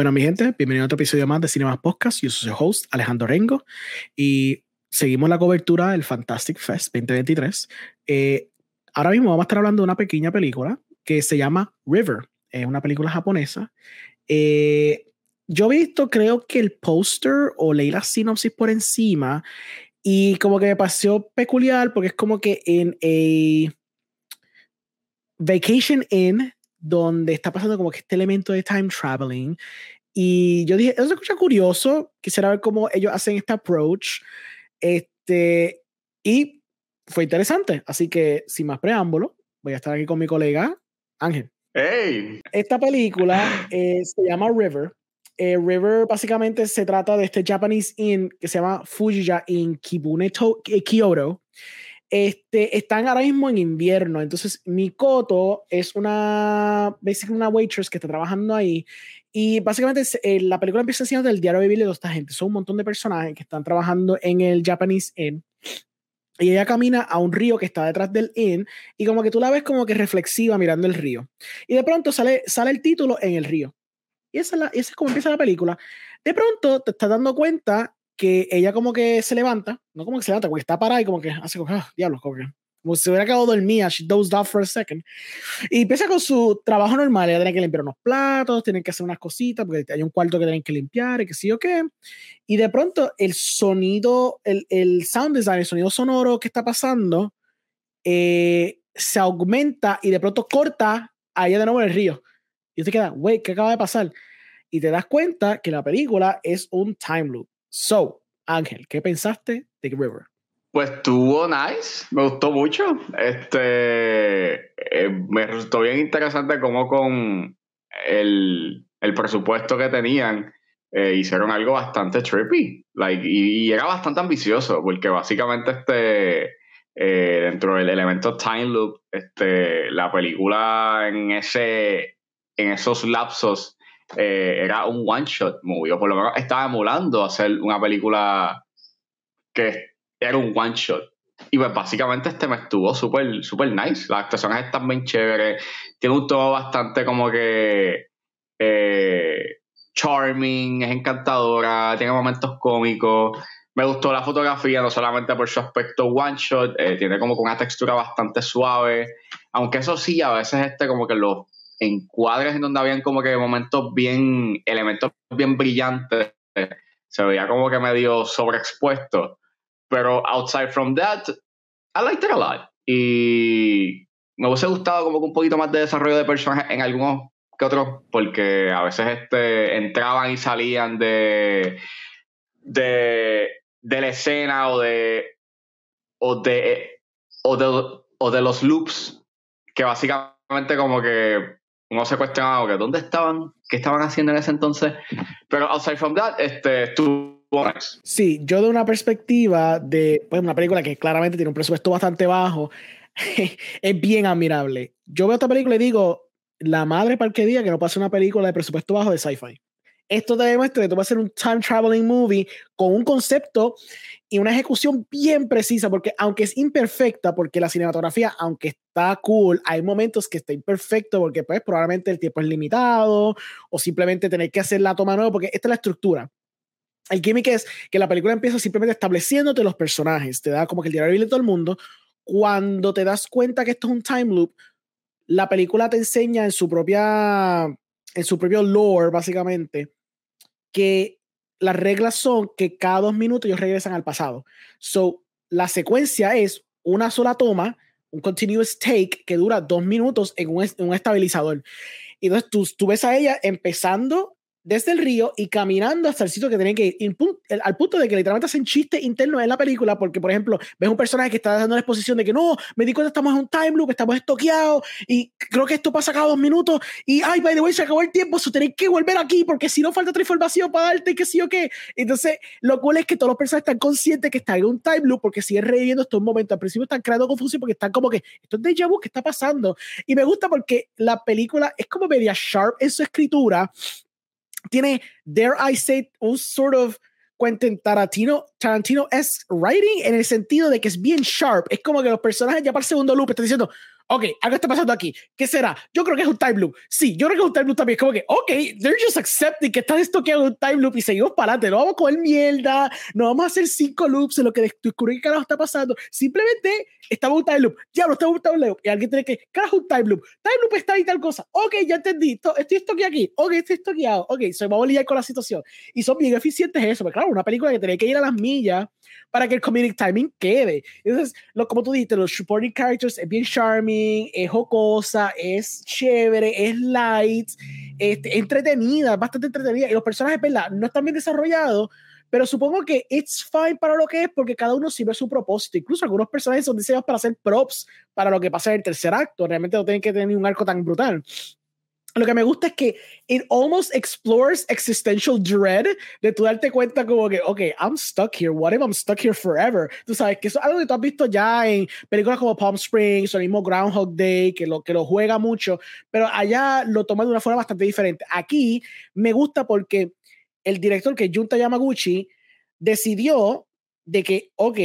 Bueno, mi gente, bienvenido a otro episodio más de Cinemas Podcast. Yo soy su host, Alejandro Rengo, y seguimos la cobertura del Fantastic Fest 2023. Eh, ahora mismo vamos a estar hablando de una pequeña película que se llama River. Es una película japonesa. Eh, yo he visto, creo que el póster o leí la sinopsis por encima y como que me pareció peculiar porque es como que en a Vacation Inn donde está pasando como que este elemento de time traveling. Y yo dije, eso se escucha curioso, quisiera ver cómo ellos hacen este approach. Este, y fue interesante. Así que, sin más preámbulo, voy a estar aquí con mi colega Ángel. Hey. Esta película eh, se llama River. Eh, River básicamente se trata de este Japanese inn que se llama Fujiya in Kibune, eh, Kyoto. Este, están ahora mismo en invierno, entonces Mikoto es una, basically una waitress que está trabajando ahí y básicamente eh, la película empieza siendo del diario vivir de esta gente. Son un montón de personajes que están trabajando en el Japanese Inn. Y ella camina a un río que está detrás del inn y como que tú la ves como que reflexiva mirando el río. Y de pronto sale, sale el título en el río. Y es, esa es como empieza la película. De pronto te estás dando cuenta que ella como que se levanta, no como que se levanta, porque está parada y como que hace como, ah, diablos, como que como si se hubiera quedado dormida, she dozed off for a second. Y empieza con su trabajo normal, ella tiene que limpiar unos platos, tiene que hacer unas cositas, porque hay un cuarto que tienen que limpiar y que sí o qué. Y de pronto el sonido, el, el sound design, el sonido sonoro que está pasando, eh, se aumenta y de pronto corta a ella de nuevo en el río. Y te queda, wait, ¿qué acaba de pasar? Y te das cuenta que la película es un time loop. So, Ángel, ¿qué pensaste de River? Pues estuvo nice, me gustó mucho. Este eh, me resultó bien interesante cómo con el, el presupuesto que tenían eh, hicieron algo bastante trippy. Like, y, era bastante ambicioso, porque básicamente este eh, dentro del elemento time loop, este, la película en ese en esos lapsos eh, era un one shot movie, o por lo menos estaba emulando hacer una película que era un one shot. Y pues básicamente este me estuvo súper super nice. Las actuaciones están bien chéveres. Tiene un tono bastante como que eh, charming, es encantadora, tiene momentos cómicos. Me gustó la fotografía, no solamente por su aspecto one shot, eh, tiene como una textura bastante suave. Aunque eso sí, a veces este como que los encuadres en donde habían como que momentos bien, elementos bien brillantes, se veía como que medio sobreexpuesto. Pero outside from that, I liked it a lot. Y me hubiese gustado como que un poquito más de desarrollo de personajes en algunos que otros, porque a veces este, entraban y salían de, de, de la escena o de, o de, o de, o de los loops que básicamente como que uno se cuestionaba que dónde estaban, qué estaban haciendo en ese entonces. Pero outside from that, este, estuvo Sí, yo de una perspectiva de pues, una película que claramente tiene un presupuesto bastante bajo, es bien admirable. Yo veo esta película y digo, la madre para que diga que no pase una película de presupuesto bajo de sci-fi. Esto te demuestra que tú vas a hacer un time traveling movie con un concepto y una ejecución bien precisa, porque aunque es imperfecta, porque la cinematografía, aunque está cool, hay momentos que está imperfecto porque pues probablemente el tiempo es limitado o simplemente tener que hacer la toma nueva, porque esta es la estructura. El gimmick es que la película empieza simplemente estableciéndote los personajes, te da como que el diario de todo el mundo. Cuando te das cuenta que esto es un time loop, la película te enseña en su propia, en su propio lore, básicamente, que las reglas son que cada dos minutos ellos regresan al pasado. So, la secuencia es una sola toma, un continuous take que dura dos minutos en un, estabilizador. Y entonces tú, tú ves a ella empezando desde el río y caminando hasta el sitio que tienen que ir, al punto de que literalmente hacen chistes internos en la película, porque, por ejemplo, ves un personaje que está dando la exposición de que no, me di cuenta, estamos en un time loop, estamos estoqueados, y creo que esto pasa cada dos minutos, y ay, by the way, se acabó el tiempo, so tenéis que volver aquí, porque si no falta otra información para darte, que sí o qué. Entonces, lo cual es que todos los personajes están conscientes que están en un time loop, porque siguen reviviendo estos momentos. Al principio están creando confusión porque están como que, esto es déjà vu, ¿qué está pasando? Y me gusta porque la película es como media sharp en su escritura, tiene, dare I say, un sort of Quentin Tarantino Tarantino es writing en el sentido de que es bien sharp. Es como que los personajes ya para el segundo loop están diciendo, ok, algo está pasando aquí. ¿Qué será? Yo creo que es un time loop. Sí, yo creo que es un time loop también. Es como que, ok, they're just accepting que están estoqueando un time loop y seguimos para adelante. No vamos a comer mierda, no vamos a hacer cinco loops en lo que descubrir qué carajo está pasando. Simplemente estamos en un time loop. Diablo, estamos en un time loop. Y alguien tiene que, carajo, un time loop. Time loop está ahí tal cosa. Ok, ya entendí. Estoy estoqueado aquí. Ok, estoy estoqueado. Ok, se vamos a lidiar con la situación. Y son bien eficientes eso. Pero claro, una película que tenía que ir a las millas para que el comedic timing quede. Entonces, lo, como tú dijiste, los supporting characters es bien charming, es jocosa, es chévere, es light, este, entretenida, bastante entretenida. Y los personajes, ¿verdad? No están bien desarrollados, pero supongo que it's fine para lo que es porque cada uno sirve su propósito. Incluso algunos personajes son diseñados para hacer props para lo que pasa en el tercer acto. Realmente no tienen que tener un arco tan brutal lo que me gusta es que it almost explores existential dread de tú darte cuenta como que, ok, I'm stuck here, what if I'm stuck here forever? Tú sabes que eso es algo que tú has visto ya en películas como Palm Springs o el mismo Groundhog Day, que lo, que lo juega mucho, pero allá lo toma de una forma bastante diferente. Aquí me gusta porque el director, que es Junta Yamaguchi, decidió de que, ok,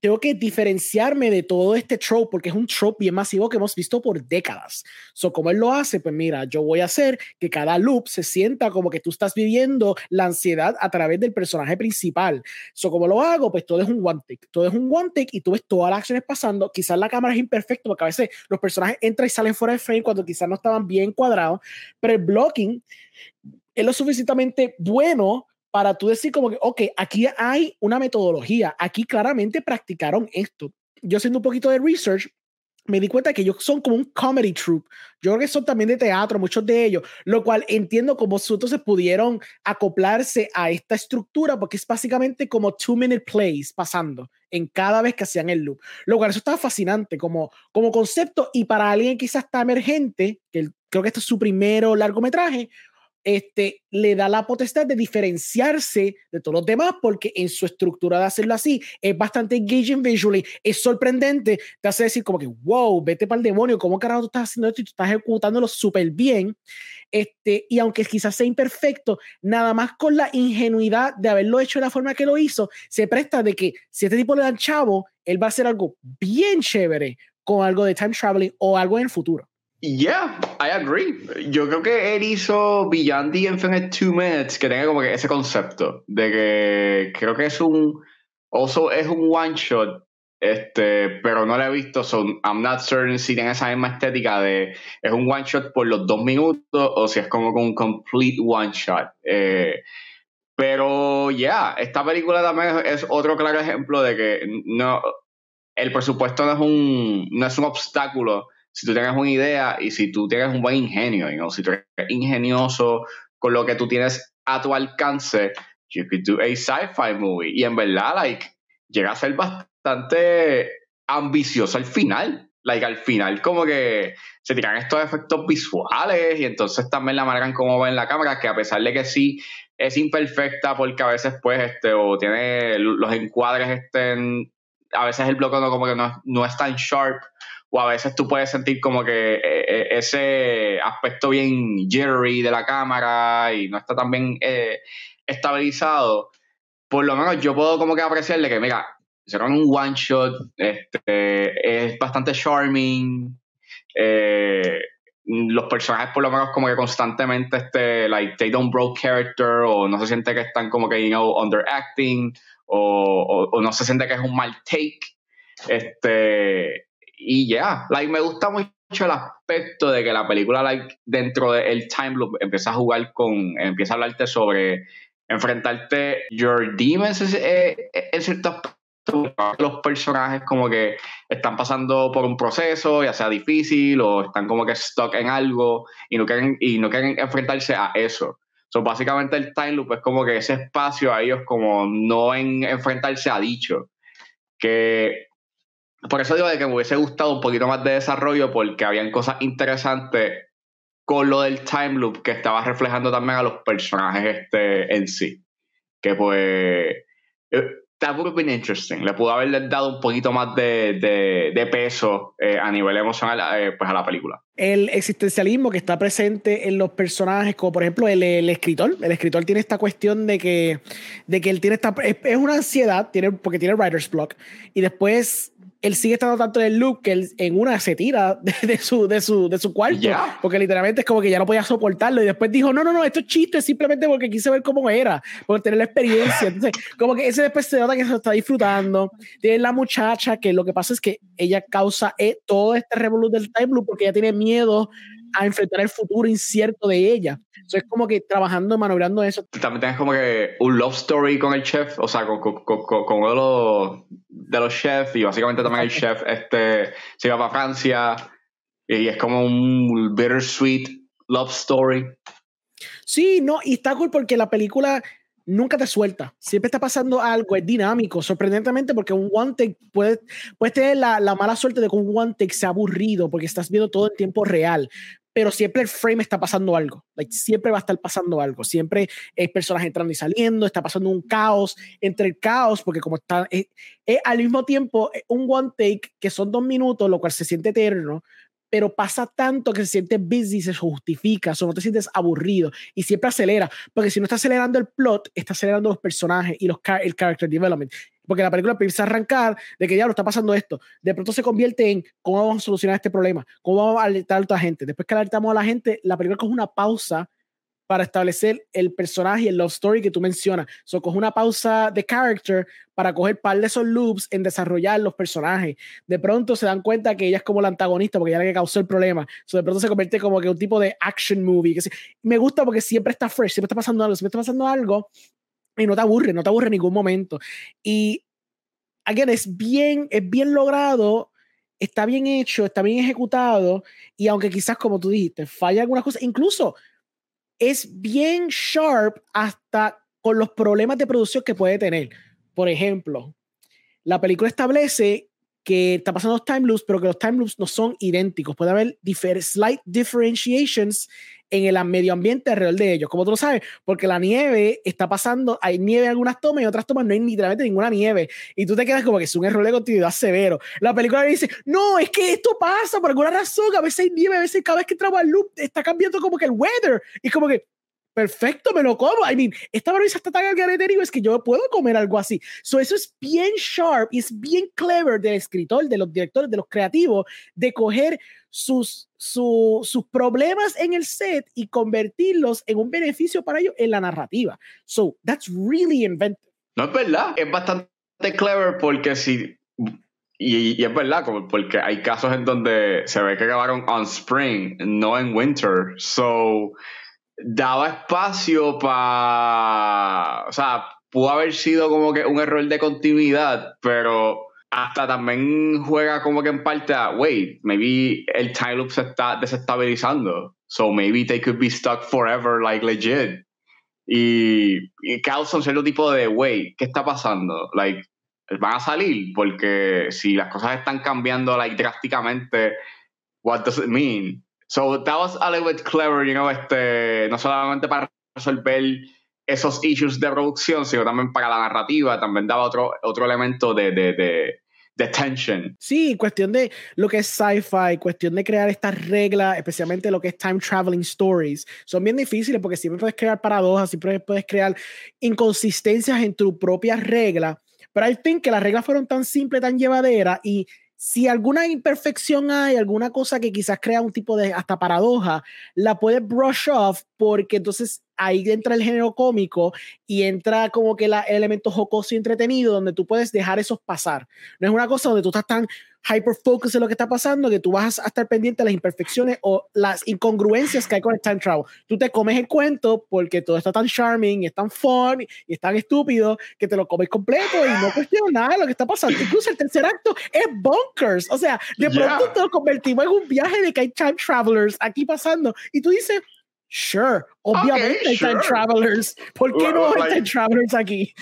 tengo que diferenciarme de todo este trope porque es un trope bien masivo que hemos visto por décadas. So, como él lo hace, pues mira, yo voy a hacer que cada loop se sienta como que tú estás viviendo la ansiedad a través del personaje principal. So, como lo hago, pues todo es un one take. Todo es un one take y tú ves todas las acciones pasando. Quizás la cámara es imperfecta porque a veces los personajes entran y salen fuera de frame cuando quizás no estaban bien cuadrados, pero el blocking es lo suficientemente bueno para tú decir como que, ok, aquí hay una metodología, aquí claramente practicaron esto. Yo haciendo un poquito de research, me di cuenta que ellos son como un comedy troupe. Yo creo que son también de teatro, muchos de ellos, lo cual entiendo cómo entonces pudieron acoplarse a esta estructura, porque es básicamente como two minute plays pasando en cada vez que hacían el loop. Lo cual eso estaba fascinante como, como concepto y para alguien quizás está emergente, que creo que este es su primero largometraje, este, le da la potestad de diferenciarse de todos los demás porque en su estructura de hacerlo así es bastante engaging visually, es sorprendente, te hace decir como que, wow, vete para el demonio, ¿cómo carajo tú estás haciendo esto y tú estás ejecutándolo súper bien? Este, y aunque quizás sea imperfecto, nada más con la ingenuidad de haberlo hecho de la forma que lo hizo, se presta de que si este tipo le dan chavo, él va a hacer algo bien chévere con algo de time traveling o algo en el futuro. Yeah, I agree. Yo creo que él hizo Beyond the Infinite Two Minutes que tenga como que ese concepto de que creo que es un also es un one shot este pero no lo he visto so I'm not certain si tiene esa misma estética de es un one shot por los dos minutos o si es como un complete one shot eh, pero yeah, esta película también es otro claro ejemplo de que no el presupuesto no es un no es un obstáculo si tú tienes una idea y si tú tienes un buen ingenio, you si tú eres ingenioso con lo que tú tienes a tu alcance, you could do a sci-fi movie. Y en verdad, like, llega a ser bastante ambicioso al final. Like, al final, como que se tiran estos efectos visuales y entonces también la marcan como ven la cámara, que a pesar de que sí es imperfecta porque a veces, pues, este, o tiene los encuadres estén, a veces el bloque no, como que no, no es tan sharp o a veces tú puedes sentir como que eh, eh, ese aspecto bien jittery de la cámara y no está tan bien eh, estabilizado, por lo menos yo puedo como que apreciarle que, mira, hicieron un one shot, este, es bastante charming, los personajes por lo menos como que constantemente, este, like, they don't broke character o no se siente que están como que, you know, underacting o, o no se siente que es un mal take. Este, y ya, like, me gusta mucho el aspecto de que la película, like, dentro del time loop, empieza a jugar con, empieza a hablarte sobre enfrentarte your demons en cierto aspecto los personajes como que están pasando por un proceso, ya sea difícil o están como que stuck en algo y no quieren, y no quieren enfrentarse a eso. So, básicamente el time loop es como que ese espacio a ellos como no en enfrentarse a dicho. Que por eso digo de que me hubiese gustado un poquito más de desarrollo porque habían cosas interesantes con lo del time loop que estaba reflejando también a los personajes este en sí. Que pues eh, that would have been interesting. Le pudo haber dado un poquito más de, de, peso eh, a nivel emocional eh, pues a la película. El existencialismo que está presente en los personajes, como por ejemplo el, el escritor. El escritor tiene esta cuestión de que, de que él tiene esta. Es, una ansiedad, tiene, porque tiene writer's block. Y después él sigue estando tanto en el loop que él en una se tira de, su, de, su, de su cuarto. Porque literalmente es como que ya no podía soportarlo. Y después dijo: No, no, no, esto es chiste, simplemente porque quise ver cómo era, por tener la experiencia. Entonces, como que ese después se nota que se está disfrutando. Tiene la muchacha que lo que pasa es que ella causa eh, todo este revolú del time loop porque ella tiene miedo a enfrentar el futuro incierto de ella. Eso es como que trabajando, manobrando eso. También tienes como que un love story con el chef, o sea, con, con, con, uno de los, de los chefs, y básicamente también el chef este, se va para Francia, y es como un bittersweet love story. Sí, no, y está cool porque la película nunca te suelta. Siempre está pasando algo, es dinámico, sorprendentemente, porque un one take puede, puede tener la, la, mala suerte de que un one take sea aburrido porque estás viendo todo en tiempo real. Pero siempre el frame está pasando algo. Siempre va a estar pasando algo. Siempre hay personas entrando y saliendo. Está pasando un caos entre el caos, porque como está. Es, al mismo tiempo un one take que son dos minutos, lo cual se siente eterno, pero pasa tanto que se siente busy, se justifica, o no te sientes aburrido y siempre acelera, porque si no está acelerando el plot, está acelerando los personajes y los el character development. Porque la película empieza a arrancar de que ya lo está pasando esto. De pronto se convierte en cómo vamos a solucionar este problema, cómo vamos a alertar a la gente. Después que alertamos a la gente, la película coge una pausa para establecer el personaje y el love story que tú mencionas. So, coge una pausa de character para coger par de esos loops en desarrollar los personajes. De pronto se dan cuenta que ella es como la antagonista porque ella es la que causó el problema. So, de pronto se convierte como que un tipo de action movie. Que me gusta porque siempre está fresh, siempre está pasando algo, siempre está pasando algo y no te aburre, no te aburre en ningún momento. Y, again, es bien, es bien logrado está bien hecho, está bien ejecutado, y aunque quizás, como tú dijiste, falla algunas cosas, incluso es bien sharp hasta con los problemas de producción que puede tener. Por ejemplo, la película establece que está pasando los time loops, pero que los time loops no son idénticos. Puede haber slight differentiations en el medio ambiente alrededor de ellos. Como tú lo sabes, porque la nieve está pasando, hay nieve en algunas tomas y en otras tomas no hay literalmente ninguna nieve. Y tú te quedas como que es un error de continuidad severo. La película dice, no, es que esto pasa por alguna razón, a veces hay nieve, a veces cada vez que entramos al loop está cambiando como que el weather. Y como que, perfecto, me lo como. I mean, esta premisa está tan al es que yo puedo comer algo así. So, eso es bien sharp y es bien clever del escritor, de los directores, de los creativos, de coger sus, sus problemas en el set y convertirlos en un beneficio para ellos en la narrativa. So, that's really inventive. No es verdad, es bastante clever porque si y, y, es verdad, como porque hay casos en donde se ve que grabaron on spring, no en winter. So, daba espacio para. O sea, pudo haber sido como que un error de continuidad, pero hasta también juega como que en parte a, wait, maybe el time loop se está desestabilizando. So maybe they could be stuck forever, like legit. Y, y causa un cierto tipo de, wait, ¿qué está pasando? Like, van a salir porque si las cosas están cambiando like drásticamente, what does it mean? So that was a little bit clever, you know, este, no solamente para resolver esos issues de producción, sino también para la narrativa, también daba otro, otro elemento de, de, de, de tension. Sí, cuestión de lo que es sci-fi, cuestión de crear estas reglas, especialmente lo que es time traveling stories, son bien difíciles porque siempre puedes crear paradojas, siempre puedes crear inconsistencias en tu propia regla, pero I think que las reglas fueron tan simples, tan llevaderas y si alguna imperfección hay, alguna cosa que quizás crea un tipo de hasta paradoja, la puedes brush off porque entonces ahí entra el género cómico y entra como que el elemento jocoso y entretenido donde tú puedes dejar esos pasar. No es una cosa donde tú estás tan hyper focus en lo que está pasando que tú vas a estar pendiente de las imperfecciones o las incongruencias que hay con el time travel. Tú te comes el cuento porque todo está tan charming y es tan fun y es tan estúpido que te lo comes completo y no cuestionas nada de lo que está pasando. Incluso el tercer acto es bonkers. O sea, de pronto te lo convertimos en un viaje de que hay time travelers aquí pasando y tú dices, Sure, obviamente hay time travelers. ¿Por qué no hay time travelers aquí?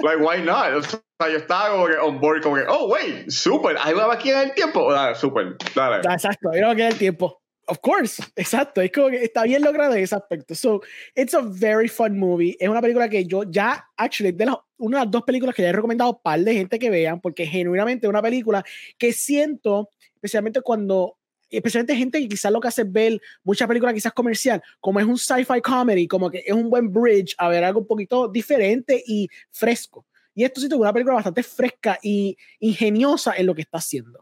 like, why not? O sea, yo estaba como que on board, como que, oh, wait, super, ahí va aquí en el tiempo. Dale, super, dale. Exacto, ahí va aquí en el tiempo. Of course, exacto. Es como que está bien logrado en ese aspecto. So, it's a very fun movie. Es una película que yo ya, actually, de una de las dos películas que ya he recomendado a un par de gente que vean, porque genuinamente es una película que siento, especialmente cuando especialmente gente que quizás lo que hace es ver muchas películas quizás comercial, como es un sci-fi comedy, como que es un buen bridge a ver algo un poquito diferente y fresco. Y esto sí es una película bastante fresca y ingeniosa en lo que está haciendo.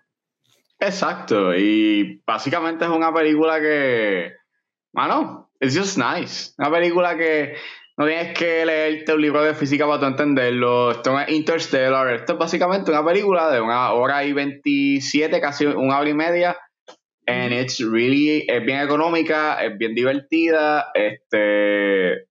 Exacto, y básicamente es una película que, mano, it's just nice. Una película que no tienes que leerte un libro de física para tú entenderlo. Esto es Interstellar. Esto es básicamente una película de una hora y 27, casi una hora y media. And it's really, es bien económica, es bien divertida, este,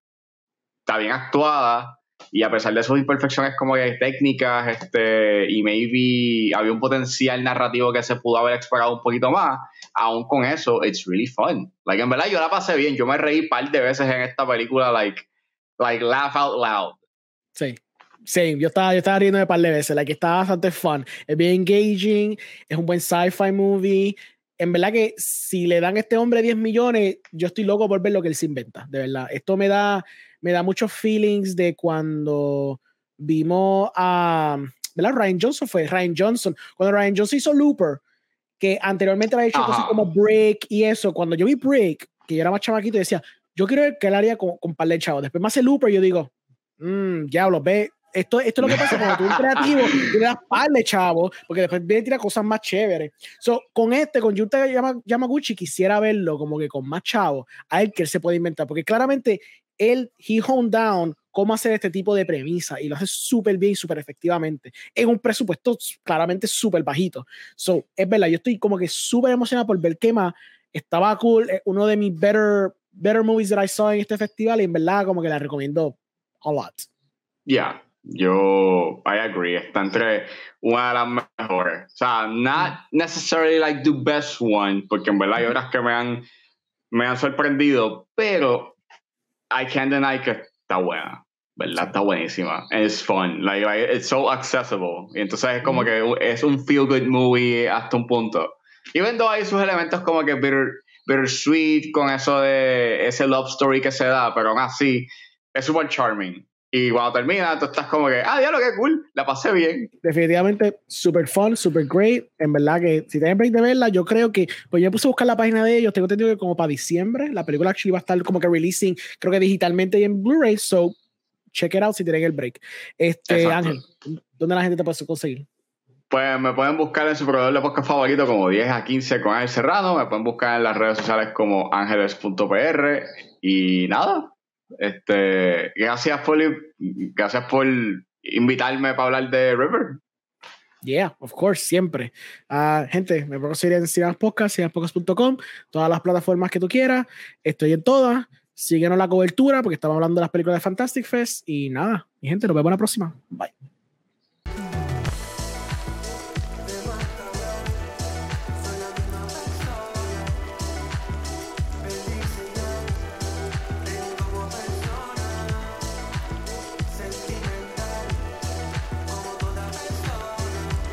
está bien actuada y a pesar de sus imperfecciones como que técnicas, este, y maybe había un potencial narrativo que se pudo haber explorado un poquito más, aún con eso, it's really fun. Like, en verdad yo la pasé bien, yo me reí un par de veces en esta película, like, like laugh out loud. Sí. Sí, yo estaba, yo estaba riendo de par de veces, like, está bastante fun. Es bien engaging, es un buen sci-fi movie. En verdad que si le dan a este hombre 10 millones, yo estoy loco por ver lo que él se inventa, de verdad. Esto me da, me da muchos feelings de cuando vimos a, ¿verdad? Ryan Johnson fue, Ryan Johnson, cuando Ryan Johnson hizo Looper, que anteriormente había hecho cosas como Break y eso, cuando yo vi Break, que yo era más chamaquito, decía, yo quiero ver que él haría con, con par de chavos. Después me hace Looper y yo digo, mmm, diablo, ve, esto, esto es lo que pasa cuando tú eres creativo y le das par de chavos, porque después viene a tirar cosas más chéveres. So, con este, con Yuta Yamaguchi, quisiera verlo como que con más chavos, a él que él se puede inventar, porque claramente él, he honed down cómo hacer este tipo de premisa y lo hace súper bien y súper efectivamente en un presupuesto claramente súper bajito. So, es verdad, yo estoy como que súper emocionado por ver qué más estaba cool, uno de mis better, better movies that I saw en este festival y en verdad como que la recomiendo a lot. Yeah, yo, I agree, está entre una de las mejores. O sea, not necessarily like the best one, porque en verdad hay otras que me han, me han sorprendido, pero I can't deny que está buena, ¿verdad? Está buenísima. It's fun, like, it's so accessible. Y entonces es como que es un feel good movie hasta un punto. Y viendo hay sus elementos como que bitter, bittersweet con eso de ese love story que se da, pero aún así es super charming. Y cuando termina, tú estás como que, ah, diablo, qué cool, la pasé bien. Definitivamente, super fun, super great. En verdad que si tienen break de verla, yo creo que, pues yo puse a buscar la página de ellos, tengo entendido que como para diciembre, la película actually va a estar como que releasing, creo que digitalmente y en Blu-ray, so check it out si tienen el break. Este, Ángel, ¿dónde la gente te puede conseguir? Pues me pueden buscar en su proveedor de podcast favorito como 10 a 15 con Ángel Serrano, me pueden buscar en las redes sociales como ángeles.pr y nada, este, gracias por, gracias por invitarme para hablar de River. Yeah, of course, siempre. Uh, gente, me puedo seguir en Cinemas Podcast, cinemaspodcast.com, todas las plataformas que tú quieras. Estoy en todas. Síguenos la cobertura porque estamos hablando de las películas de Fantastic Fest. Y nada, mi gente, nos vemos la próxima. Bye.